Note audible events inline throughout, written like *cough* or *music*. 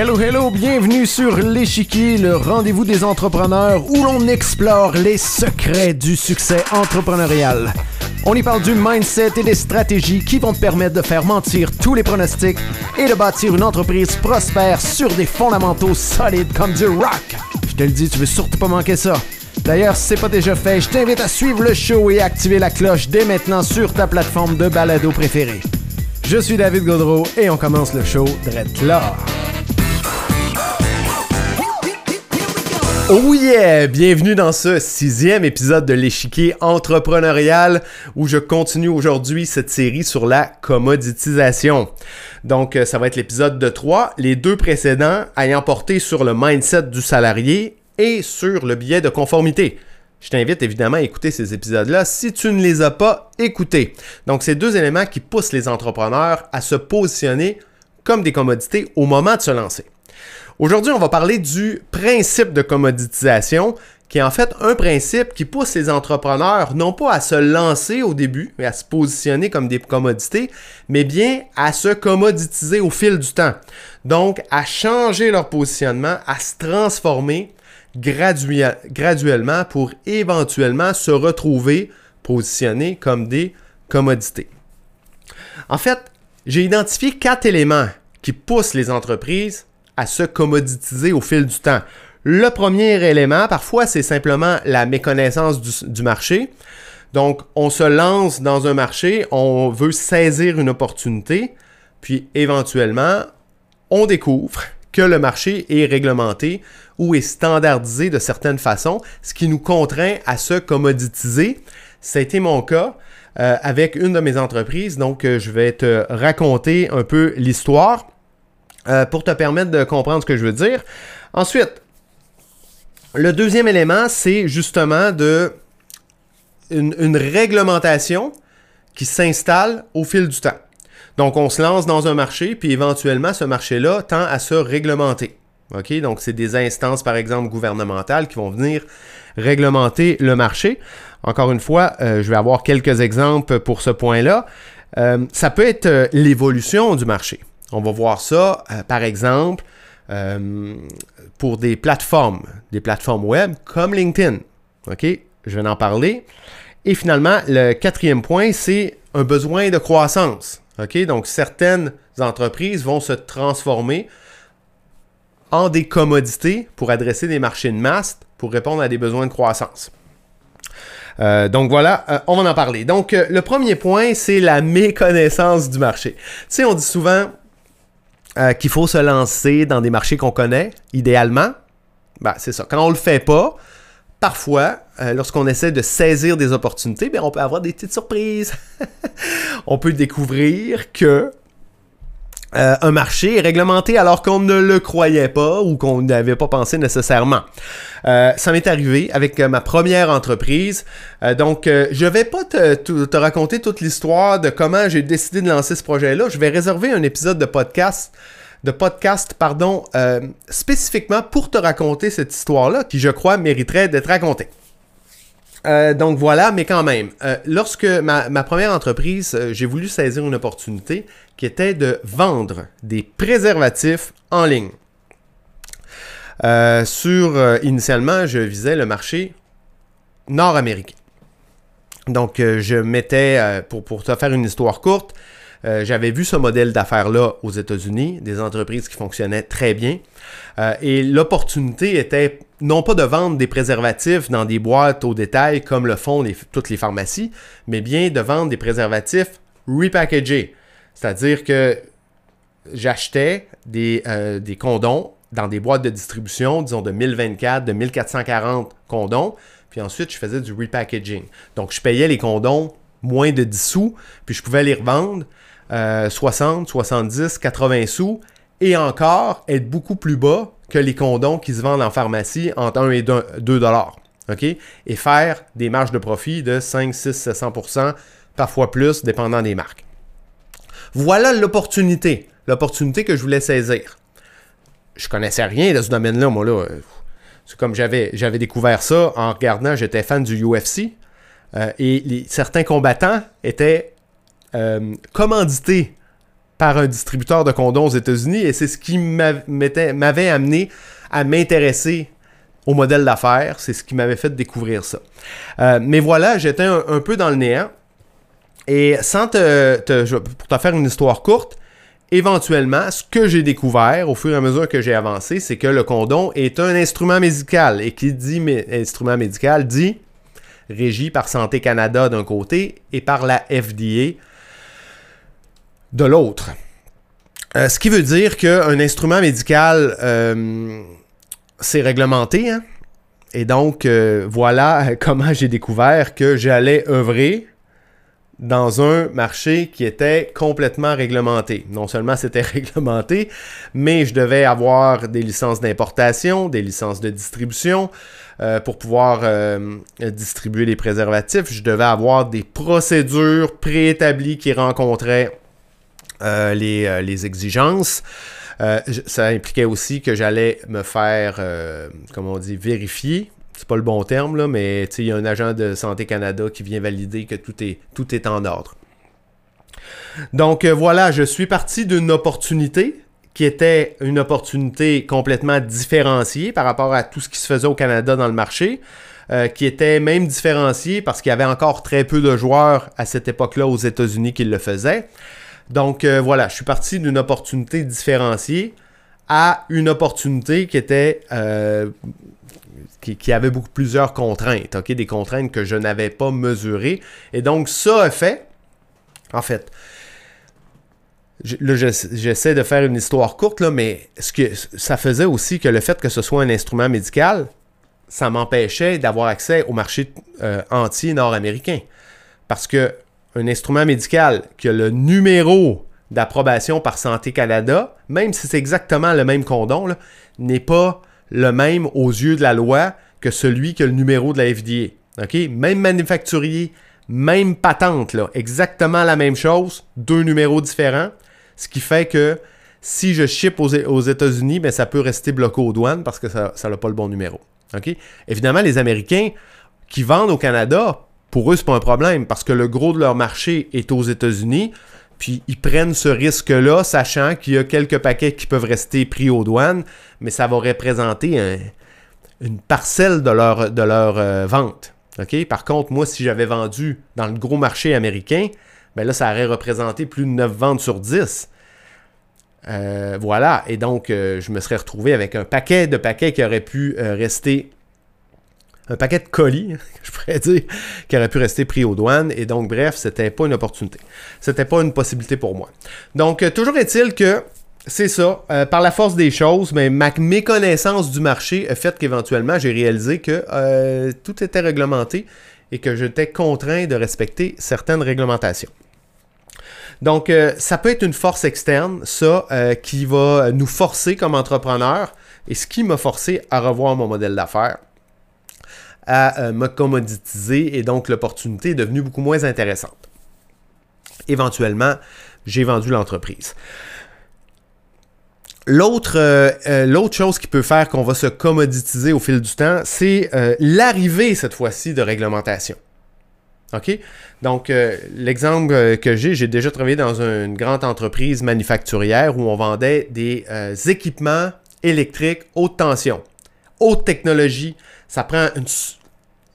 Hello, hello, bienvenue sur l'échiquier, le rendez-vous des entrepreneurs où l'on explore les secrets du succès entrepreneurial. On y parle du mindset et des stratégies qui vont te permettre de faire mentir tous les pronostics et de bâtir une entreprise prospère sur des fondamentaux solides comme du rock. Je te le dis, tu veux surtout pas manquer ça. D'ailleurs, si c'est pas déjà fait, je t'invite à suivre le show et activer la cloche dès maintenant sur ta plateforme de balado préférée. Je suis David Godreau et on commence le show direct Oh! Bienvenue dans ce sixième épisode de l'échiquier entrepreneurial où je continue aujourd'hui cette série sur la commoditisation. Donc, euh, ça va être l'épisode de 3, les deux précédents ayant porté sur le mindset du salarié et sur le biais de conformité. Je t'invite évidemment à écouter ces épisodes-là si tu ne les as pas écoutés. Donc, c'est deux éléments qui poussent les entrepreneurs à se positionner comme des commodités au moment de se lancer. Aujourd'hui, on va parler du principe de commoditisation, qui est en fait un principe qui pousse les entrepreneurs non pas à se lancer au début et à se positionner comme des commodités, mais bien à se commoditiser au fil du temps. Donc, à changer leur positionnement, à se transformer graduellement pour éventuellement se retrouver positionnés comme des commodités. En fait, j'ai identifié quatre éléments qui poussent les entreprises à se commoditiser au fil du temps. Le premier élément, parfois, c'est simplement la méconnaissance du, marché. Donc, on se lance dans un marché, on veut saisir une opportunité, puis éventuellement, on découvre que le marché est réglementé ou est standardisé de certaines façons, ce qui nous contraint à se commoditiser. Été mon cas euh, avec une de mes entreprises, donc euh, je vais te raconter un peu l'histoire. Euh, pour te permettre de comprendre ce que je veux dire. Ensuite, le deuxième élément, c'est justement de une, réglementation qui s'installe au fil du temps. Donc, on se lance dans un marché, puis éventuellement, ce marché-là tend à se réglementer. OK? Donc, c'est des instances, par exemple, gouvernementales qui vont venir réglementer le marché. Encore une fois, euh, je vais avoir quelques exemples pour ce point-là. Euh, ça peut être l'évolution du marché. On va voir ça, euh, par exemple, euh, pour des plateformes, des plateformes web comme LinkedIn. OK? Je vais en parler. Et finalement, le quatrième point, c'est un besoin de croissance. OK? Donc, certaines entreprises vont se transformer en des commodités pour adresser des marchés de masse, pour répondre à des besoins de croissance. Euh, donc voilà, on va en parler. Donc le premier point, c'est la méconnaissance du marché. Tu sais, on dit souvent, euh, qu'il faut se lancer dans des marchés qu'on connaît, idéalement. Ben, c'est ça. Quand on le fait pas, parfois, euh, lorsqu'on essaie de saisir des opportunités, ben, on peut avoir des petites surprises. *laughs* on peut découvrir que euh, un marché est réglementé alors qu'on ne le croyait pas ou qu'on n'avait pas pensé nécessairement. Euh, ça m'est arrivé avec euh, ma première entreprise. donc, je vais pas te, te raconter toute l'histoire de comment j'ai décidé de lancer ce projet-là. Je vais réserver un épisode de podcast de podcast, pardon, spécifiquement pour te raconter cette histoire-là, qui je crois mériterait d'être racontée. Euh, donc voilà, mais quand même, euh, lorsque ma, première entreprise, euh, j'ai voulu saisir une opportunité qui était de vendre des préservatifs en ligne. sur, initialement, je visais le marché nord-américain. Donc, je mettais, pour, pour te faire une histoire courte, j'avais vu ce modèle d'affaires-là aux États-Unis, des entreprises qui fonctionnaient très bien. et l'opportunité était non pas de vendre des préservatifs dans des boîtes au détail comme le font toutes les pharmacies, mais bien de vendre des préservatifs repackagés. C'est-à-dire que j'achetais des, euh, condoms dans des boîtes de distribution, disons de 1024, de 1440 condoms, puis ensuite je faisais du repackaging. Donc je payais les condoms moins de 10 sous, puis je pouvais les revendre 60, 70, 80 sous, et encore être beaucoup plus bas que les condoms qui se vendent en pharmacie entre 1 et 2 dollars. Et faire des marges de profit de 5, 6, 700% parfois plus, dépendant des marques. Voilà l'opportunité. L'opportunité que je voulais saisir. Je connaissais rien de ce domaine-là, moi, là. C'est comme j'avais, j'avais découvert ça en regardant, j'étais fan du UFC. Euh, et certains combattants étaient euh, commandités par un distributeur de condoms aux États-Unis et c'est ce qui m'avait amené à m'intéresser au modèle d'affaires. C'est ce qui m'avait fait découvrir ça. Euh, mais voilà, j'étais un, peu dans le néant. Et sans te, pour te faire une histoire courte, éventuellement, ce que j'ai découvert au fur et à mesure que j'ai avancé, c'est que le condom est un instrument médical. Et qui dit instrument médical dit régi par Santé Canada d'un côté et par la FDA de l'autre. Euh, ce qui veut dire qu'un instrument médical, euh, c'est réglementé. Hein? Et donc, euh, voilà *laughs* comment j'ai découvert que j'allais œuvrer dans un marché qui était complètement réglementé. Non seulement c'était *laughs* réglementé, mais je devais avoir des licences d'importation, des licences de distribution. pour pouvoir distribuer les préservatifs, je devais avoir des procédures préétablies qui rencontraient euh, euh, les, exigences. Euh, ça impliquait aussi que j'allais me faire, comment on dit, vérifier. C'est pas le bon terme, là, mais il y a un agent de Santé Canada qui vient valider que tout est, tout est en ordre. Donc voilà, je suis parti d'une opportunité qui était une opportunité complètement différenciée par rapport à tout ce qui se faisait au Canada dans le marché, qui était même différenciée parce qu'il y avait encore très peu de joueurs à cette époque-là aux États-Unis qui le faisaient. Donc euh, voilà, je suis parti d'une opportunité différenciée à une opportunité qui était euh, qui, avait beaucoup plusieurs contraintes, ok, des contraintes que je n'avais pas mesurées. Et donc ça a fait, en fait, j'essaie de faire une histoire courte là, mais ce que ça faisait aussi que le fait que ce soit un instrument médical, ça m'empêchait d'avoir accès au marché euh, entier nord-américain, parce que un instrument médical qui a le numéro d'approbation par Santé Canada, même si c'est exactement le même condom, n'est pas le même aux yeux de la loi que celui qui a le numéro de la FDA. Même manufacturier, même patente, exactement la même chose, deux numéros différents, ce qui fait que si je ship aux, États-Unis, ben, ça peut rester bloqué aux douanes parce que ça n'a pas le bon numéro. Évidemment, les Américains qui vendent au Canada pour eux, c'est pas un problème parce que le gros de leur marché est aux États-Unis. Puis ils prennent ce risque-là, sachant qu'il y a quelques paquets qui peuvent rester pris aux douanes, mais ça va représenter une parcelle de leur, de euh, vente. Par contre, moi, si j'avais vendu dans le gros marché américain, ben là, ça aurait représenté plus de 9 ventes sur 10. Euh, voilà, et donc euh, je me serais retrouvé avec un paquet de paquets qui auraient pu rester un paquet de colis, *laughs* je pourrais dire, qui aurait pu rester pris aux douanes. Et donc, bref, c'était pas une opportunité. C'était pas une possibilité pour moi. Donc, euh, toujours est-il que c'est ça. Euh, par la force des choses, mais ma méconnaissance du marché a fait qu'éventuellement, j'ai réalisé que euh, tout était réglementé et que j'étais contraint de respecter certaines réglementations. Donc, ça peut être une force externe, ça, qui va nous forcer comme entrepreneur et ce qui m'a forcé à revoir mon modèle d'affaires à euh, me commoditiser et donc l'opportunité est devenue beaucoup moins intéressante. Éventuellement, j'ai vendu l'entreprise. L'autre, euh, euh, chose qui peut faire qu'on va se commoditiser au fil du temps, c'est l'arrivée cette fois-ci de réglementation. OK? Donc, l'exemple que j'ai, j'ai déjà travaillé dans une grande entreprise manufacturière où on vendait des équipements électriques haute tension, haute technologie. Ça prend une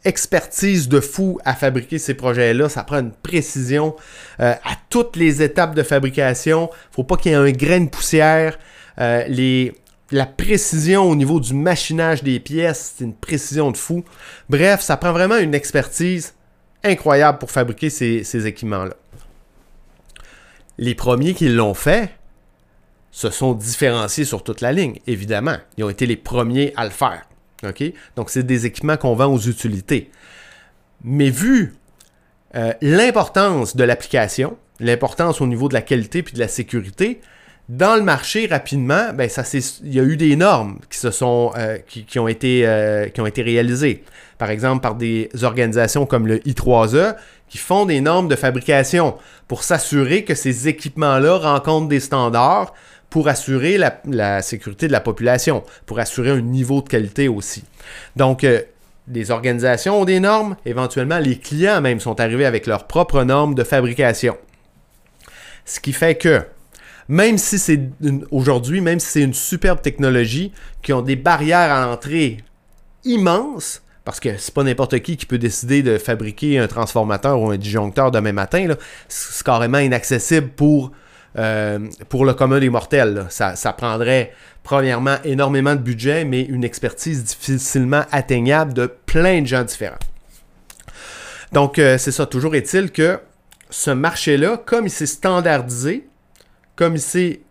expertise de fou à fabriquer ces projets-là. Ça prend une précision euh, à toutes les étapes de fabrication. faut pas qu'il y ait un grain de poussière. Euh, la précision au niveau du machinage des pièces, c'est une précision de fou. Bref, ça prend vraiment une expertise incroyable pour fabriquer ces équipements-là. Les premiers qui l'ont fait se sont différenciés sur toute la ligne, évidemment. Ils ont été les premiers à le faire. Donc, c'est des équipements qu'on vend aux utilités. Mais vu euh, l'importance de l'application, l'importance au niveau de la qualité puis de la sécurité, dans le marché, rapidement, ben, ça, il y a eu des normes qui, se sont, euh, qui, ont été, euh, qui ont été réalisées. Par exemple, par des organisations comme le I3E qui font des normes de fabrication pour s'assurer que ces équipements-là rencontrent des standards pour assurer la, sécurité de la population, pour assurer un niveau de qualité aussi. Donc, euh, les organisations ont des normes, éventuellement les clients même sont arrivés avec leurs propres normes de fabrication. Ce qui fait que même si c'est aujourd'hui, même si c'est une superbe technologie, qui ont des barrières à l'entrée immenses, parce que c'est pas n'importe qui qui peut décider de fabriquer un transformateur ou un disjoncteur demain matin. C'est carrément inaccessible pour, euh, pour le commun des mortels. Ça, prendrait premièrement énormément de budget, mais une expertise difficilement atteignable de plein de gens différents. Donc, euh, c'est ça. Toujours est-il que ce marché-là, comme il s'est standardisé, comme il s'est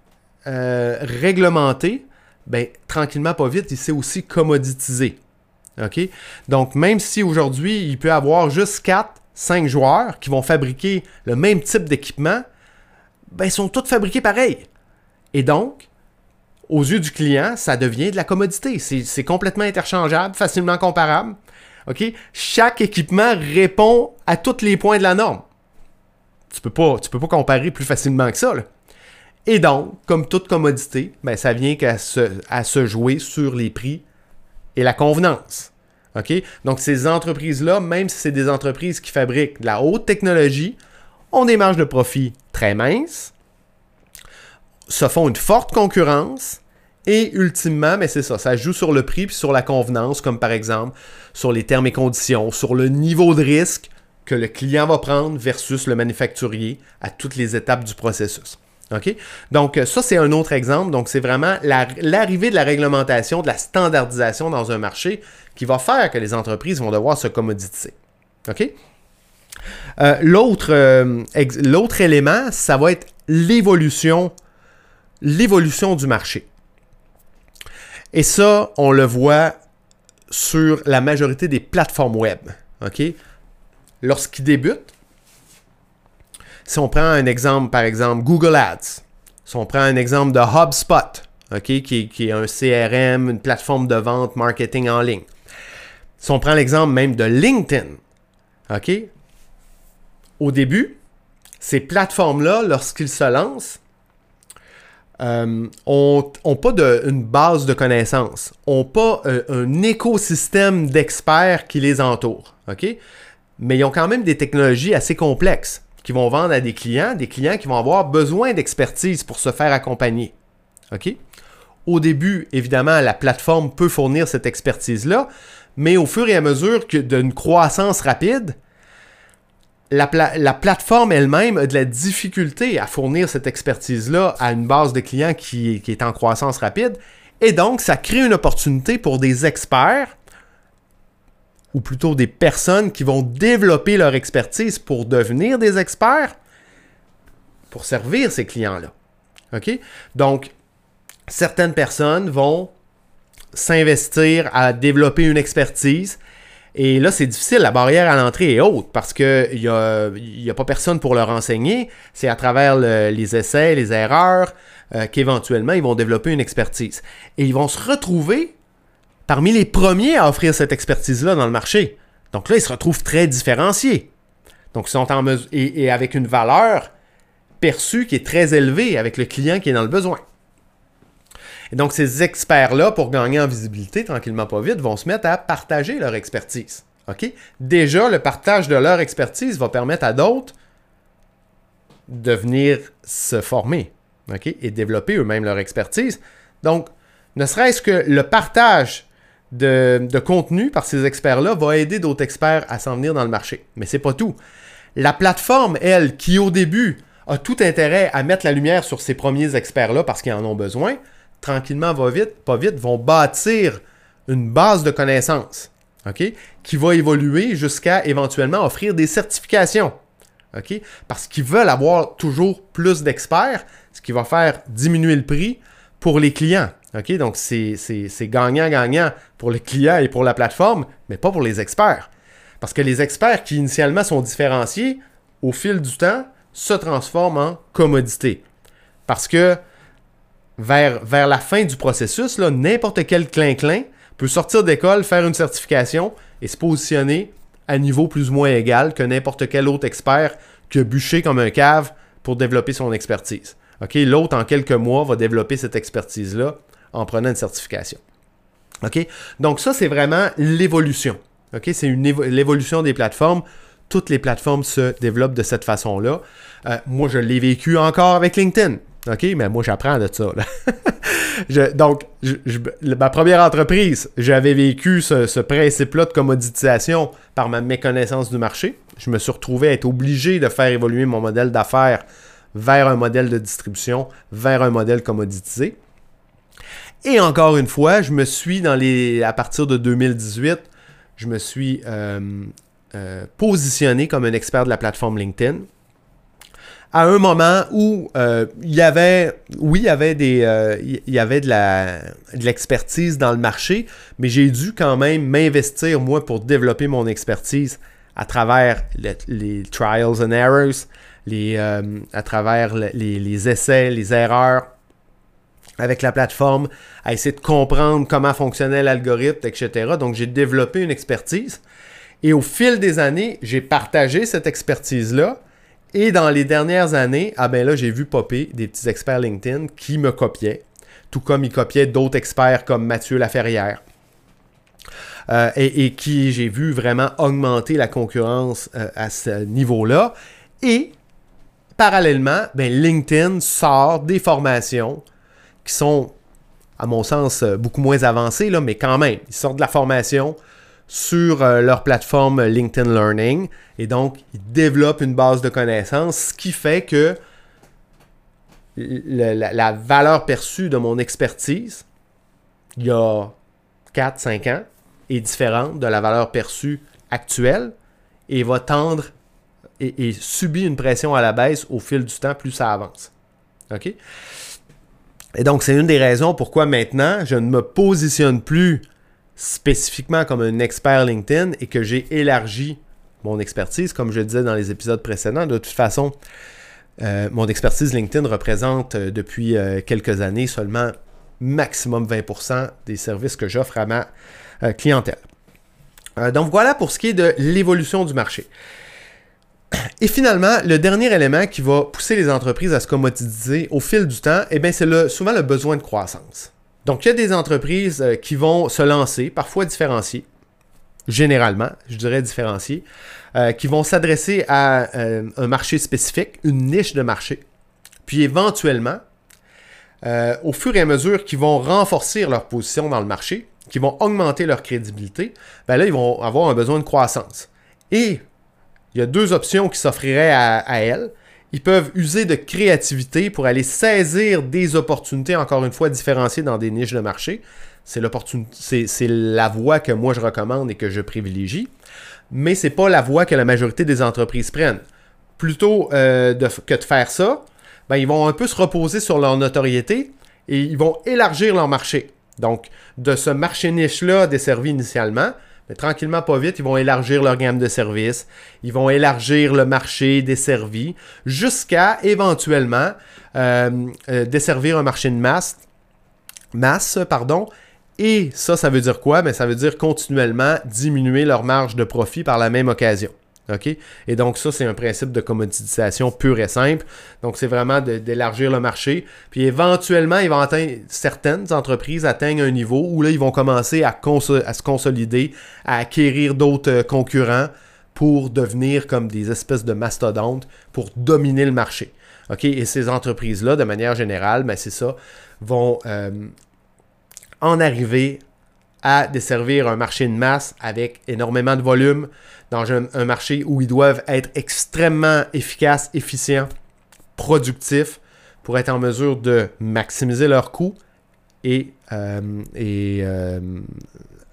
euh, réglementé, ben, tranquillement, pas vite, il s'est aussi commoditisé. Donc, même si aujourd'hui, il peut y avoir juste 4, 5 joueurs qui vont fabriquer le même type d'équipement, ben, sont tous fabriqués pareil. Et donc, aux yeux du client, ça devient de la commodité. C'est complètement interchangeable, facilement comparable. Chaque équipement répond à tous les points de la norme. Tu peux peux pas comparer plus facilement que ça. Et donc, comme toute commodité, ben, ça vient à se jouer sur les prix et la convenance. Donc, ces entreprises-là, même si c'est des entreprises qui fabriquent de la haute technologie, ont des marges de profit très minces, se font une forte concurrence et ultimement, mais c'est ça, ça joue sur le prix puis sur la convenance, comme par exemple sur les termes et conditions, sur le niveau de risque que le client va prendre versus le manufacturier à toutes les étapes du processus. Donc, ça, c'est un autre exemple. Donc, c'est vraiment l'arrivée de la réglementation, de la standardisation dans un marché qui va faire que les entreprises vont devoir se commoditiser. OK? Euh, euh, l'autre élément, ça va être l'évolution l'évolution du marché. Et ça, on le voit sur la majorité des plateformes web. OK? Lorsqu'ils débutent, si on prend un exemple, par exemple, Google Ads, si on prend un exemple de HubSpot, OK, qui, qui est un CRM, une plateforme de vente marketing en ligne. Si on prend l'exemple même de LinkedIn, OK, au début, ces plateformes-là, lorsqu'ils se lancent, euh, ont, pas une base de connaissances, ont pas euh, un écosystème d'experts qui les entoure. Mais ils ont quand même des technologies assez complexes qui vont vendre à des clients, des clients qui vont avoir besoin d'expertise pour se faire accompagner. Au début, évidemment, la plateforme peut fournir cette expertise-là, mais au fur et à mesure d'une croissance rapide, la, plateforme elle-même a de la difficulté à fournir cette expertise-là à une base de clients qui, est en croissance rapide. Et donc, ça crée une opportunité pour des experts, ou plutôt des personnes qui vont développer leur expertise pour devenir des experts, pour servir ces clients-là. OK? Donc, certaines personnes vont s'investir à développer une expertise et là, c'est difficile. La barrière à l'entrée est haute parce qu'il n'y a, a pas personne pour leur enseigner. C'est à travers les essais, les erreurs, euh, qu'éventuellement, ils vont développer une expertise. Et ils vont se retrouver parmi les premiers à offrir cette expertise-là dans le marché. Donc là, ils se retrouvent très différenciés. Donc, ils sont en mesure. et avec une valeur perçue qui est très élevée avec le client qui est dans le besoin. Et donc, ces experts-là, pour gagner en visibilité, tranquillement pas vite, vont se mettre à partager leur expertise. Déjà, le partage de leur expertise va permettre à d'autres de venir se former et développer eux-mêmes leur expertise. Donc, ne serait-ce que le partage de, contenu par ces experts-là va aider d'autres experts à s'en venir dans le marché. Mais c'est pas tout. La plateforme, elle, qui au début a tout intérêt à mettre la lumière sur ces premiers experts-là parce qu'ils en ont besoin, tranquillement, va vite, pas vite, vont bâtir une base de connaissances, qui va évoluer jusqu'à éventuellement offrir des certifications, parce qu'ils veulent avoir toujours plus d'experts, ce qui va faire diminuer le prix pour les clients. OK, donc c'est gagnant-gagnant pour les clients et pour la plateforme, mais pas pour les experts. Parce que les experts qui initialement sont différenciés, au fil du temps, se transforment en commodité. Parce que vers, la fin du processus, n'importe quel clin-clin peut sortir d'école, faire une certification et se positionner à niveau plus ou moins égal que n'importe quel autre expert qui a bûché comme un cave pour développer son expertise. L'autre, en quelques mois, va développer cette expertise-là en prenant une certification. Donc ça, c'est vraiment l'évolution. C'est l'évolution des plateformes. Toutes les plateformes se développent de cette façon-là. Euh, moi, je l'ai vécu encore avec LinkedIn. OK? Mais moi, j'apprends de ça. *laughs* donc, ma première entreprise, j'avais vécu ce, principe-là de commoditisation par ma méconnaissance du marché. Je me suis retrouvé à être obligé de faire évoluer mon modèle d'affaires vers un modèle de distribution, vers un modèle commoditisé. Et encore une fois, je me suis, dans les, à partir de 2018, je me suis euh, euh, positionné comme un expert de la plateforme LinkedIn à un moment où euh, il y avait, oui, il y avait des, euh, de l'expertise dans le marché, mais j'ai dû quand même m'investir moi pour développer mon expertise à travers les trials and errors, euh, à travers les, les, essais, les erreurs avec la plateforme, à essayer de comprendre comment fonctionnait l'algorithme, etc. Donc j'ai développé une expertise et au fil des années, j'ai partagé cette expertise-là et dans les dernières années, ah ben là, j'ai vu popper des petits experts LinkedIn qui me copiaient, tout comme ils copiaient d'autres experts comme Mathieu Laferrière. Euh, et, qui j'ai vu vraiment augmenter la concurrence euh, à ce niveau-là. Et parallèlement, ben, LinkedIn sort des formations qui sont, à mon sens, beaucoup moins avancées, là, mais quand même, ils sortent de la formation sur euh, leur plateforme LinkedIn Learning. Et donc, ils développent une base de connaissances, ce qui fait que la, valeur perçue de mon expertise, il y a 4-5 ans, est différente de la valeur perçue actuelle et va tendre et, et, subit une pression à la baisse au fil du temps plus ça avance. OK? Et donc, c'est une des raisons pourquoi maintenant, je ne me positionne plus spécifiquement comme un expert LinkedIn et que j'ai élargi mon expertise, comme je disais dans les épisodes précédents. De toute façon, euh, mon expertise LinkedIn représente euh, depuis euh, quelques années seulement maximum 20% des services que j'offre à ma clientèle. donc voilà pour ce qui est de l'évolution du marché. Et finalement, le dernier élément qui va pousser les entreprises à se commodiser au fil du temps, eh c'est souvent le besoin de croissance. Donc, il y a des entreprises euh, qui vont se lancer, parfois différenciées, généralement, je dirais différenciées, euh, qui vont s'adresser à euh, un marché spécifique, une niche de marché. Puis éventuellement, au fur et à mesure qu'ils vont renforcer leur position dans le marché, qui vont augmenter leur crédibilité, ben là, ils vont avoir un besoin de croissance. Et il y a deux options qui s'offriraient à, à elles. Ils peuvent user de créativité pour aller saisir des opportunités, encore une fois, différenciées dans des niches de marché. C'est la voie que moi je recommande et que je privilégie. Mais c'est pas la voie que la majorité des entreprises prennent. Plutôt euh, que de faire ça, ben, ils vont un peu se reposer sur leur notoriété et ils vont élargir leur marché. Donc, de ce marché niche-là desservi initialement, tranquillement, pas vite, ils vont élargir leur gamme de services, ils vont élargir le marché desservi jusqu'à éventuellement euh, euh, desservir un marché de masse, masse, pardon. Et ça, ça veut dire quoi? Ben, ça veut dire continuellement diminuer leur marge de profit par la même occasion. Et donc, ça, c'est un principe de commoditisation pur et simple. Donc, c'est vraiment d'élargir le marché. Puis, éventuellement, ils vont atteindre, certaines entreprises atteignent un niveau où là, ils vont commencer à, se consolider, à acquérir d'autres euh, concurrents pour devenir comme des espèces de mastodontes pour dominer le marché. OK? Et ces entreprises-là, de manière générale, ben, c'est ça, vont euh, en arriver à desservir un marché de masse avec énormément de volume dans un, marché où ils doivent être extrêmement efficaces, efficients, productifs pour être en mesure de maximiser leurs coûts et, euh, euh,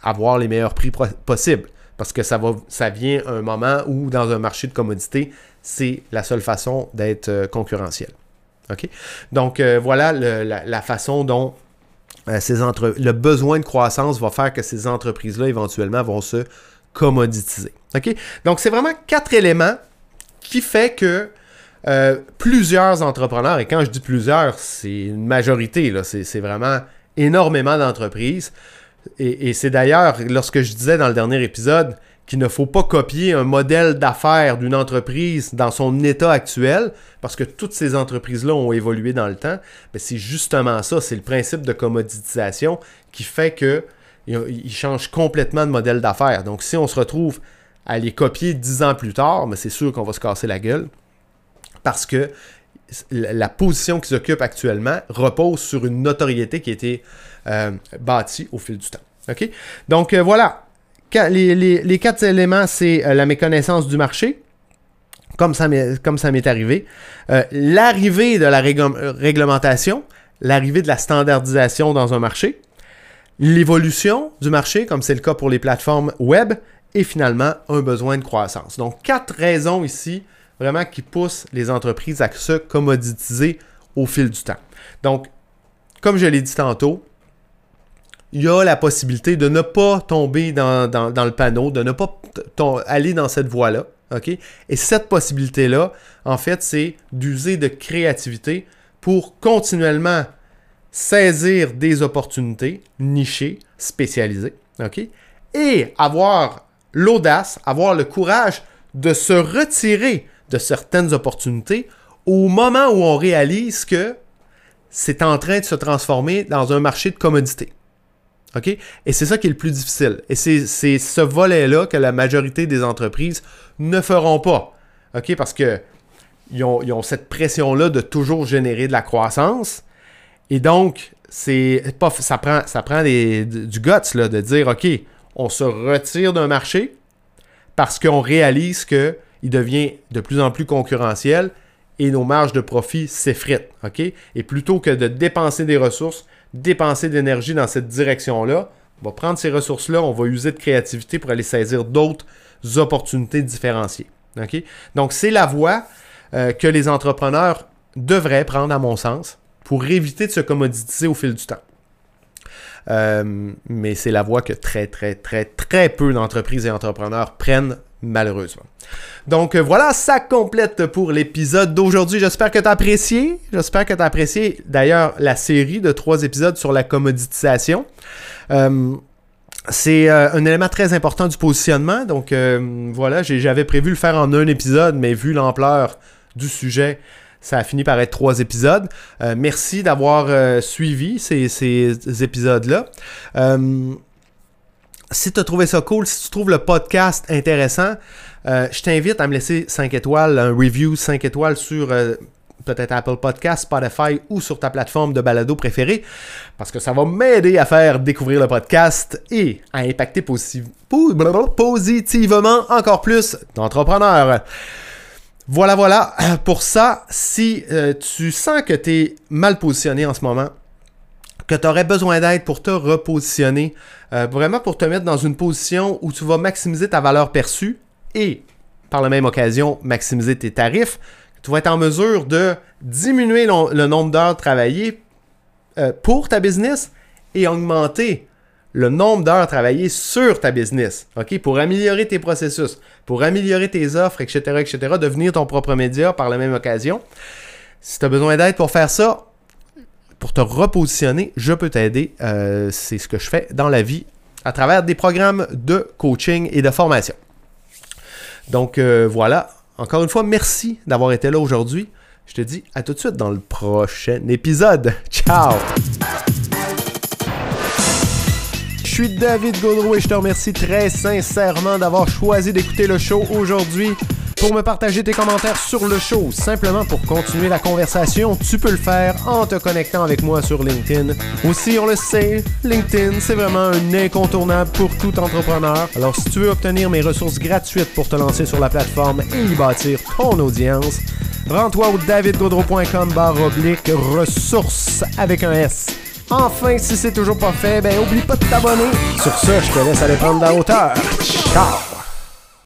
avoir les meilleurs prix possibles. Parce que ça, va, ça vient un moment où, dans un marché de commodité, c'est la seule façon d'être euh, concurrentiel. Donc, voilà la, façon dont le besoin de croissance va faire que ces entreprises-là, éventuellement, vont se commoditiser. Donc, c'est vraiment quatre éléments qui fait que euh, plusieurs entrepreneurs, et quand je dis plusieurs, c'est une majorité, c'est vraiment énormément d'entreprises. et c'est d'ailleurs, lorsque je disais dans le dernier épisode, qu'il ne faut pas copier un modèle d'affaires d'une entreprise dans son état actuel, parce que toutes ces entreprises-là ont évolué dans le temps, mais c'est justement ça, c'est le principe de commoditisation qui fait qu'ils changent complètement de modèle d'affaires. Donc si on se retrouve à les copier dix ans plus tard, mais c'est sûr qu'on va se casser la gueule, parce que la position qu'ils occupent actuellement repose sur une notoriété qui a été euh, bâtie au fil du temps. Donc euh, voilà, les, quatre éléments, c'est la méconnaissance du marché, comme ça m'est arrivé, l'arrivée de la réglementation, l'arrivée de la standardisation dans un marché, l'évolution du marché, comme c'est le cas pour les plateformes web, et finalement un besoin de croissance. Donc quatre raisons ici vraiment qui poussent les entreprises à se commoditiser au fil du temps. Donc, comme je l'ai dit tantôt, il y a la possibilité de ne pas tomber dans, le panneau, de ne pas aller dans cette voie-là. Et cette possibilité-là, en fait, c'est d'user de créativité pour continuellement saisir des opportunités nichées, spécialisées. Et avoir l'audace, avoir le courage de se retirer de certaines opportunités au moment où on réalise que c'est en train de se transformer dans un marché de commodité. OK? Et c'est ça qui est le plus difficile. Et c'est ce volet-là que la majorité des entreprises ne feront pas. OK? Parce que ils ont, cette pression-là de toujours générer de la croissance. Et donc, c'est ça prend, ça prend du guts là, de dire OK, on se retire d'un marché parce qu'on réalise que il devient de plus en plus concurrentiel et nos marges de profit s'effritent. Et plutôt que de dépenser des ressources, dépenser d'énergie dans cette direction-là, on va prendre ces ressources-là, on va user de créativité pour aller saisir d'autres opportunités différenciées. Donc, c'est la voie euh, que les entrepreneurs devraient prendre, à mon sens, pour éviter de se commoditiser au fil du temps. Euh, mais c'est la voie que très, très, très, très peu d'entreprises et entrepreneurs prennent malheureusement. Donc euh, voilà, ça complète pour l'épisode d'aujourd'hui. J'espère que tu as apprécié. J'espère que tu as apprécié d'ailleurs la série de trois épisodes sur la commoditisation. Euh, c'est euh, un élément très important du positionnement. Donc voilà, j'avais prévu le faire en un épisode, mais vu l'ampleur du sujet, ça a fini par être trois épisodes. merci d'avoir suivi ces épisodes-là si tu as trouvé ça cool, si tu trouves le podcast intéressant, euh, je t'invite à me laisser 5 étoiles, un review 5 étoiles sur euh, peut-être Apple Podcast, Spotify ou sur ta plateforme de balado préférée, parce que ça va m'aider à faire découvrir le podcast et à impacter positivement encore plus d'entrepreneurs. Voilà, voilà. Pour ça, si euh, tu sens que tu es mal positionné en ce moment, que tu aurais besoin d'aide pour te repositionner, euh, vraiment pour te mettre dans une position où tu vas maximiser ta valeur perçue et, par la même occasion, maximiser tes tarifs. Tu vas être en mesure de diminuer le, nombre d'heures travaillées euh, pour ta business et augmenter le nombre d'heures travaillées sur ta business? Pour améliorer tes processus, pour améliorer tes offres, etc., etc., devenir ton propre média par la même occasion. Si tu as besoin d'aide pour faire ça, pour te repositionner, je peux t'aider. Euh, c'est ce que je fais dans la vie à travers des programmes de coaching et de formation. Donc euh, voilà, encore une fois, merci d'avoir été là aujourd'hui. Je te dis à tout de suite dans le prochain épisode. *laughs* Ciao! Je suis David Gaudreau et je te remercie très sincèrement d'avoir choisi d'écouter le show aujourd'hui. Pour me partager tes commentaires sur le show, simplement pour continuer la conversation, tu peux le faire en te connectant avec moi sur LinkedIn. Aussi, on le sait, LinkedIn, c'est vraiment un incontournable pour tout entrepreneur. Alors, si tu veux obtenir mes ressources gratuites pour te lancer sur la plateforme et y bâtir ton audience, rends-toi au davidgaudreau.com barre oblique ressources avec un S. Enfin, si c'est toujours pas fait, ben oublie pas de t'abonner. Sur ce, je te laisse aller prendre la hauteur. Ciao!